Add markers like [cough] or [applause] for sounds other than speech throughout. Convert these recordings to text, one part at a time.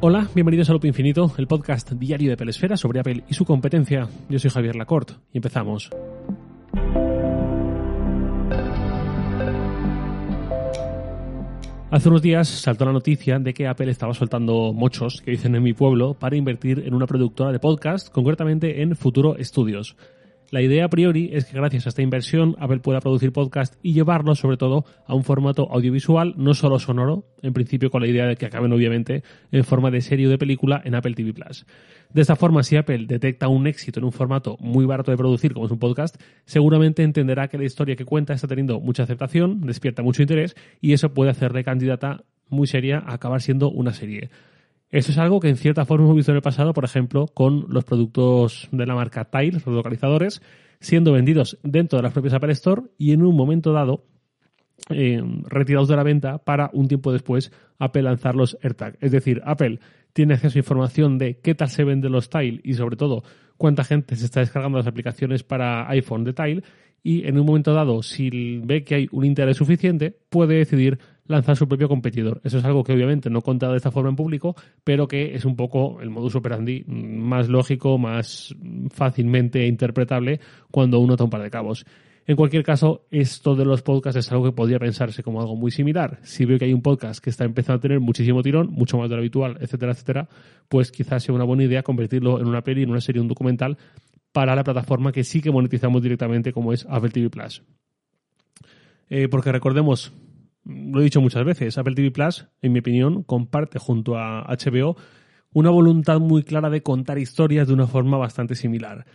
Hola, bienvenidos a Loop Infinito, el podcast diario de Pelesfera sobre Apple y su competencia. Yo soy Javier Lacorte y empezamos. Hace unos días saltó la noticia de que Apple estaba soltando mochos, que dicen en mi pueblo, para invertir en una productora de podcast, concretamente en Futuro Studios. La idea a priori es que gracias a esta inversión Apple pueda producir podcast y llevarlos sobre todo a un formato audiovisual, no solo sonoro, en principio con la idea de que acaben obviamente en forma de serie o de película en Apple TV Plus. De esta forma, si Apple detecta un éxito en un formato muy barato de producir como es un podcast, seguramente entenderá que la historia que cuenta está teniendo mucha aceptación, despierta mucho interés y eso puede hacerle candidata muy seria a acabar siendo una serie. Eso es algo que en cierta forma hemos visto en el pasado, por ejemplo, con los productos de la marca Tile, los localizadores, siendo vendidos dentro de las propias Apple Store y en un momento dado eh, retirados de la venta para un tiempo después Apple lanzar los AirTag. Es decir, Apple tiene acceso a información de qué tal se venden los Tile y sobre todo cuánta gente se está descargando las aplicaciones para iPhone de Tile y en un momento dado, si ve que hay un interés suficiente, puede decidir lanzar su propio competidor. Eso es algo que obviamente no contado de esta forma en público, pero que es un poco el modus operandi más lógico, más fácilmente interpretable cuando uno toma un par de cabos. En cualquier caso, esto de los podcasts es algo que podría pensarse como algo muy similar. Si veo que hay un podcast que está empezando a tener muchísimo tirón, mucho más de lo habitual, etcétera, etcétera, pues quizás sea una buena idea convertirlo en una peli, en una serie, un documental para la plataforma que sí que monetizamos directamente como es Apple TV Plus. Eh, porque recordemos, lo he dicho muchas veces, Apple TV Plus, en mi opinión, comparte junto a HBO una voluntad muy clara de contar historias de una forma bastante similar.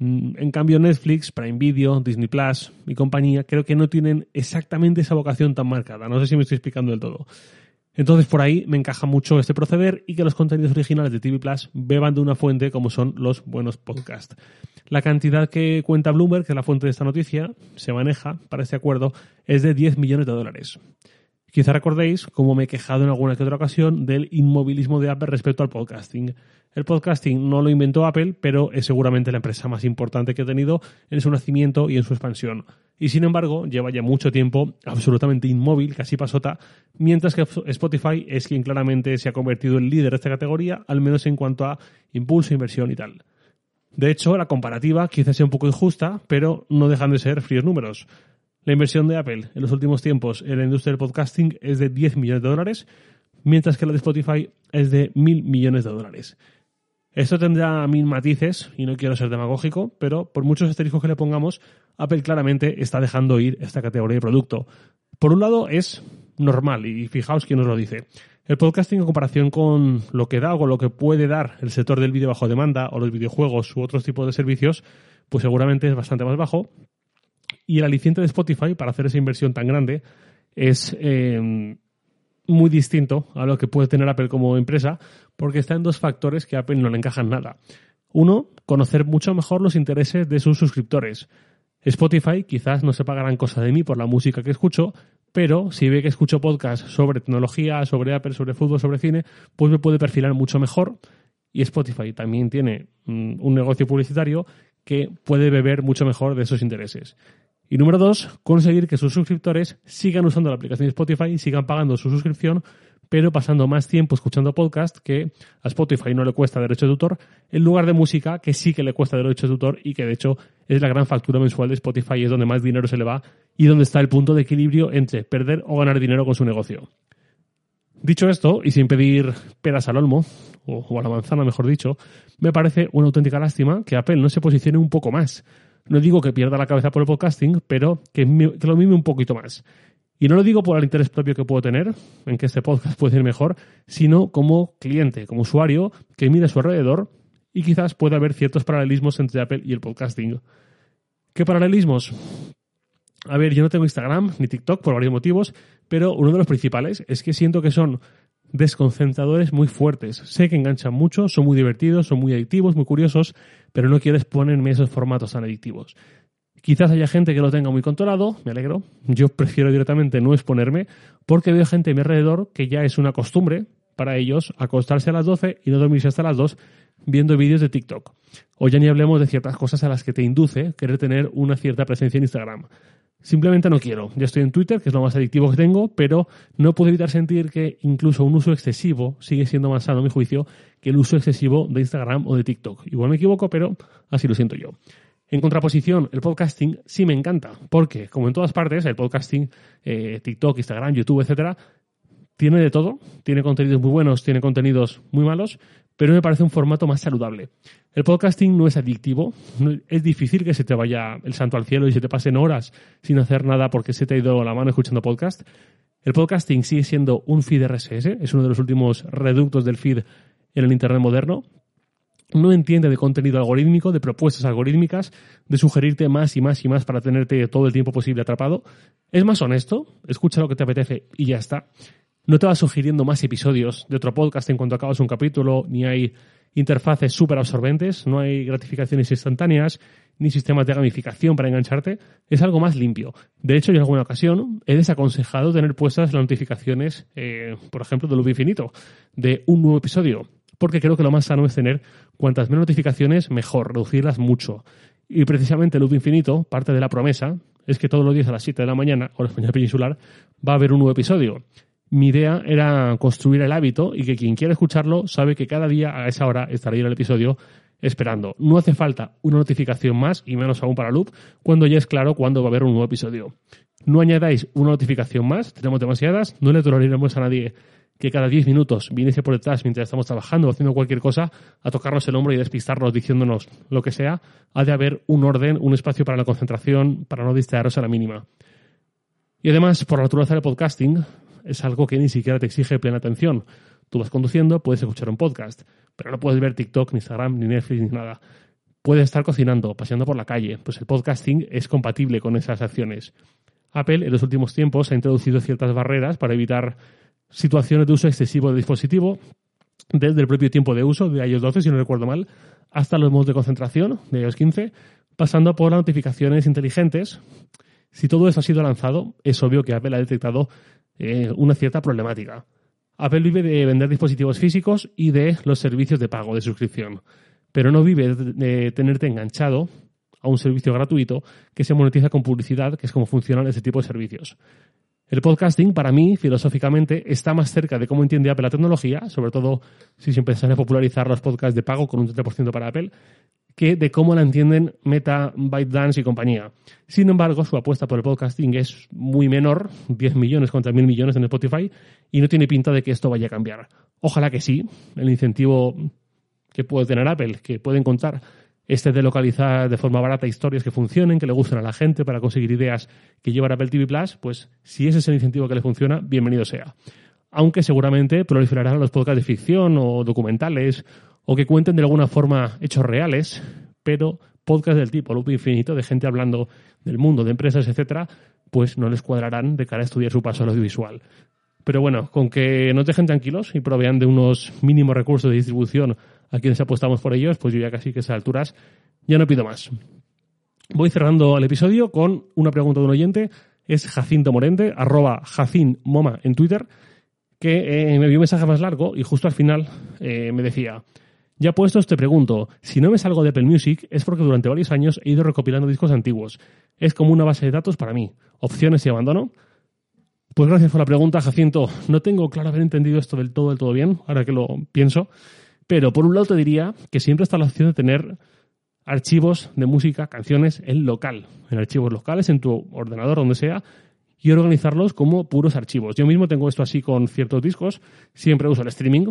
Mm, en cambio, Netflix, Prime Video, Disney Plus y compañía creo que no tienen exactamente esa vocación tan marcada. No sé si me estoy explicando del todo. Entonces, por ahí me encaja mucho este proceder y que los contenidos originales de TV Plus beban de una fuente como son los buenos podcasts. La cantidad que cuenta Bloomberg, que es la fuente de esta noticia, se maneja para este acuerdo, es de 10 millones de dólares. Quizá recordéis, como me he quejado en alguna que otra ocasión, del inmovilismo de Apple respecto al podcasting. El podcasting no lo inventó Apple, pero es seguramente la empresa más importante que ha tenido en su nacimiento y en su expansión. Y sin embargo, lleva ya mucho tiempo absolutamente inmóvil, casi pasota, mientras que Spotify es quien claramente se ha convertido en líder de esta categoría, al menos en cuanto a impulso, inversión y tal. De hecho, la comparativa quizás sea un poco injusta, pero no dejan de ser fríos números. La inversión de Apple en los últimos tiempos en la industria del podcasting es de 10 millones de dólares, mientras que la de Spotify es de mil millones de dólares. Esto tendrá mil matices, y no quiero ser demagógico, pero por muchos asteriscos que le pongamos, Apple claramente está dejando ir esta categoría de producto. Por un lado es normal, y fijaos quién nos lo dice. El podcasting en comparación con lo que da o lo que puede dar el sector del vídeo bajo demanda o los videojuegos u otros tipos de servicios, pues seguramente es bastante más bajo, y el aliciente de Spotify para hacer esa inversión tan grande es eh, muy distinto a lo que puede tener Apple como empresa, porque está en dos factores que a Apple no le encajan nada. Uno, conocer mucho mejor los intereses de sus suscriptores. Spotify quizás no sepa gran cosa de mí por la música que escucho, pero si ve que escucho podcasts sobre tecnología, sobre Apple, sobre fútbol, sobre cine, pues me puede perfilar mucho mejor. Y Spotify también tiene mm, un negocio publicitario que puede beber mucho mejor de esos intereses. Y número dos, conseguir que sus suscriptores sigan usando la aplicación de Spotify sigan pagando su suscripción, pero pasando más tiempo escuchando podcast que a Spotify no le cuesta derecho de autor, en lugar de música que sí que le cuesta derecho de autor y que de hecho es la gran factura mensual de Spotify es donde más dinero se le va y donde está el punto de equilibrio entre perder o ganar dinero con su negocio. Dicho esto, y sin pedir peras al olmo, o, a la manzana mejor dicho, me parece una auténtica lástima que Apple no se posicione un poco más. No digo que pierda la cabeza por el podcasting, pero que, lo mime un poquito más. Y no lo digo por el interés propio que puedo tener, en que este podcast [laughs] puede ir mejor, sino como cliente, como usuario que mira a su alrededor y quizás pueda haber ciertos paralelismos entre Apple y el podcasting. ¿Qué paralelismos? A ver, yo no tengo Instagram ni TikTok por varios motivos, pero uno de los principales es que siento que son desconcentradores muy fuertes. Sé que enganchan mucho, son muy divertidos, son muy adictivos, muy curiosos, pero no quiero exponerme esos formatos tan adictivos. Quizás haya gente que lo tenga muy controlado, me alegro. Yo prefiero directamente no exponerme porque veo gente a mi alrededor que ya es una costumbre para ellos acostarse a las 12 y no dormirse hasta las 2 viendo vídeos de TikTok. O ya ni hablemos de ciertas cosas a las que te induce querer tener una cierta presencia en Instagram. Simplemente no quiero. Ya estoy en Twitter, que es lo más adictivo que tengo, pero no puedo evitar sentir que incluso un uso excesivo sigue siendo más sano, a mi juicio, que el uso excesivo de Instagram o de TikTok. Igual me equivoco, pero así lo siento yo. En contraposición, el podcasting sí me encanta, porque, como en todas partes, el podcasting, eh, TikTok, Instagram, YouTube, etcétera, tiene de todo, tiene contenidos muy buenos, tiene contenidos muy malos, pero me parece un formato más saludable. El podcasting no es adictivo, es difícil que se te vaya el santo al cielo y se te pasen horas sin hacer nada porque se te ha ido la mano escuchando podcast. El podcasting sigue siendo un feed RSS, es uno de los últimos reductos del feed en el Internet moderno. No entiende de contenido algorítmico, de propuestas algorítmicas, de sugerirte más y más y más para tenerte todo el tiempo posible atrapado. Es más honesto, escucha lo que te apetece y ya está. No te va sugiriendo más episodios de otro podcast en cuanto acabas un capítulo, ni hay interfaces súper absorbentes, no hay gratificaciones instantáneas, ni sistemas de gamificación para engancharte. Es algo más limpio. De hecho, yo en alguna ocasión he desaconsejado tener puestas las notificaciones, eh, por ejemplo, de Loop Infinito, de un nuevo episodio, porque creo que lo más sano es tener cuantas menos notificaciones, mejor, reducirlas mucho. Y precisamente Loop Infinito, parte de la promesa, es que todos los días a las 7 de la mañana, hora española peninsular, va a haber un nuevo episodio mi idea era construir el hábito y que quien quiera escucharlo sabe que cada día a esa hora estará ahí el episodio esperando. No hace falta una notificación más y menos aún para Loop cuando ya es claro cuándo va a haber un nuevo episodio. No añadáis una notificación más, tenemos demasiadas, no le toleraremos a nadie que cada 10 minutos viniese por detrás mientras estamos trabajando o haciendo cualquier cosa a tocarnos el hombro y despistarnos diciéndonos lo que sea. Ha de haber un orden, un espacio para la concentración, para no distraeros a la mínima. Y además, por la naturaleza del podcasting, es algo que ni siquiera te exige plena atención. Tú vas conduciendo, puedes escuchar un podcast, pero no puedes ver TikTok, ni Instagram, ni Netflix, ni nada. Puedes estar cocinando, paseando por la calle, pues el podcasting es compatible con esas acciones. Apple en los últimos tiempos ha introducido ciertas barreras para evitar situaciones de uso excesivo del dispositivo, desde el propio tiempo de uso de iOS 12, si no recuerdo mal, hasta los modos de concentración de iOS 15, pasando por las notificaciones inteligentes. Si todo eso ha sido lanzado, es obvio que Apple ha detectado eh, una cierta problemática. Apple vive de vender dispositivos físicos y de los servicios de pago, de suscripción, pero no vive de tenerte enganchado a un servicio gratuito que se monetiza con publicidad, que es como funcionan ese tipo de servicios. El podcasting, para mí, filosóficamente, está más cerca de cómo entiende Apple la tecnología, sobre todo si se empezara a popularizar los podcasts de pago con un 30% para Apple, que de cómo la entienden Meta, ByteDance y compañía. Sin embargo, su apuesta por el podcasting es muy menor, [laughs] 10 millones contra 1.000 millones en Spotify, y no tiene pinta de que esto vaya a cambiar. Ojalá que sí, el incentivo que puede tener Apple, que puede encontrar este de localizar de forma barata historias que funcionen, que le gusten a la gente para conseguir ideas que llevan a Apple TV Plus, pues si ese es el incentivo que le funciona, bienvenido sea. Aunque seguramente proliferarán los podcasts de ficción o documentales o que cuenten de alguna forma hechos reales, pero podcast del tipo Loop Infinito, de gente hablando del mundo, de empresas, etcétera, pues no les cuadrarán de cara a estudiar su paso al audiovisual. Pero bueno, con que nos dejen tranquilos y provean de unos mínimos recursos de distribución a quienes apostamos por ellos, pues yo ya casi que a esas alturas ya no pido más. Voy cerrando el episodio con una pregunta de un oyente. Es Jacinto Morente, arroba Moma en Twitter, que eh, me envió un mensaje más largo y justo al final eh, me decía, ya puestos, te pregunto, si no me salgo de Apple Music es porque durante varios años he ido recopilando discos antiguos. Es como una base de datos para mí. Opciones y abandono. Pues gracias por la pregunta, Jacinto. No tengo claro haber entendido esto del todo, del todo bien, ahora que lo pienso. Pero por un lado te diría que siempre está la opción de tener archivos de música, canciones en local, en archivos locales, en tu ordenador, donde sea, y organizarlos como puros archivos. Yo mismo tengo esto así con ciertos discos, siempre uso el streaming,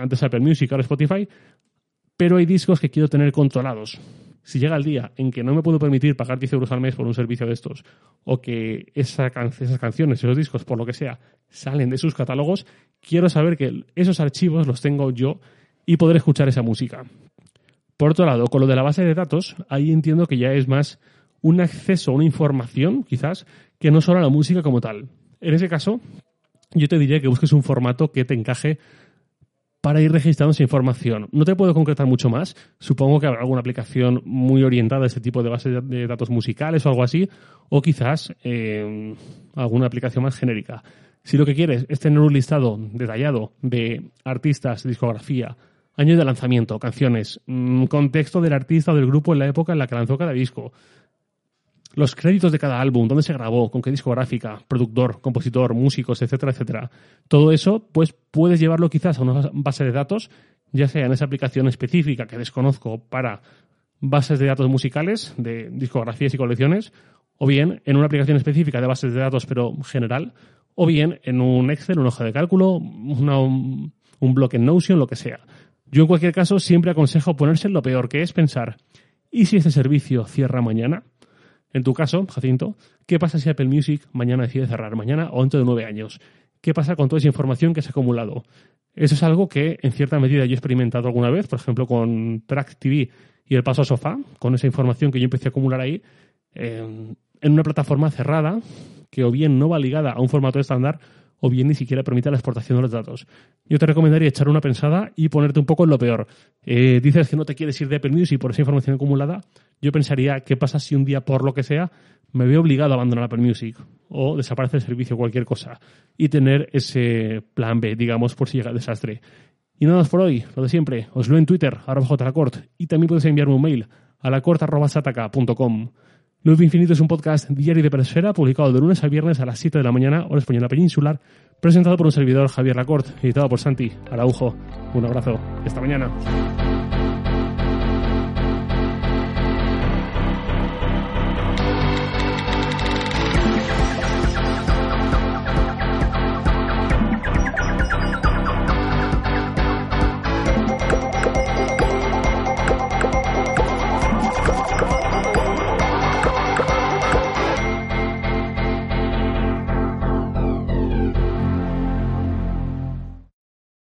antes Apple Music, ahora Spotify, pero hay discos que quiero tener controlados. Si llega el día en que no me puedo permitir pagar 10 euros al mes por un servicio de estos, o que esas canciones, esos discos, por lo que sea, salen de sus catálogos, quiero saber que esos archivos los tengo yo y poder escuchar esa música. Por otro lado, con lo de la base de datos, ahí entiendo que ya es más un acceso a una información, quizás, que no solo a la música como tal. En ese caso, yo te diría que busques un formato que te encaje para ir registrando esa información. No te puedo concretar mucho más. Supongo que habrá alguna aplicación muy orientada a este tipo de bases de datos musicales o algo así, o quizás eh, alguna aplicación más genérica. Si lo que quieres es tener un listado detallado de artistas, discografía, año de lanzamiento, canciones, mm, contexto del artista o del grupo en la época en la que lanzó cada disco, los créditos de cada álbum, dónde se grabó, con qué discográfica, productor, compositor, músicos, etcétera, etcétera. Todo eso, pues puedes llevarlo quizás a una base de datos, ya sea en esa aplicación específica que desconozco para bases de datos musicales, de discografías y colecciones, o bien en una aplicación específica de bases de datos, pero general, o bien en un Excel, un hoja de cálculo, un, un bloque en Notion, lo que sea. Yo en cualquier caso siempre aconsejo ponerse en lo peor, que es pensar, ¿y si este servicio cierra mañana? En tu caso, Jacinto, ¿qué pasa si Apple Music mañana decide cerrar? Mañana o dentro de nueve años. ¿Qué pasa con toda esa información que se ha acumulado? Eso es algo que en cierta medida yo he experimentado alguna vez, por ejemplo con Track TV y el paso a sofá, con esa información que yo empecé a acumular ahí, en una plataforma cerrada, que o bien no va ligada a un formato estándar, o bien ni siquiera permite la exportación de los datos. Yo te recomendaría echar una pensada y ponerte un poco en lo peor. Eh, dices que no te quieres ir de Apple Music por esa información acumulada. Yo pensaría, ¿qué pasa si un día, por lo que sea, me veo obligado a abandonar Apple Music o desaparece el servicio, cualquier cosa, y tener ese plan B, digamos, por si llega el desastre? Y nada más por hoy, lo de siempre. Os leo en Twitter, arroba jlacort, y también puedes enviarme un mail a lacort.sataka.com. Luz Infinito es un podcast diario de Persfera, publicado de lunes a viernes a las 7 de la mañana, hora española peninsular, presentado por un servidor Javier Lacorte, editado por Santi Araujo. Un abrazo. Hasta mañana.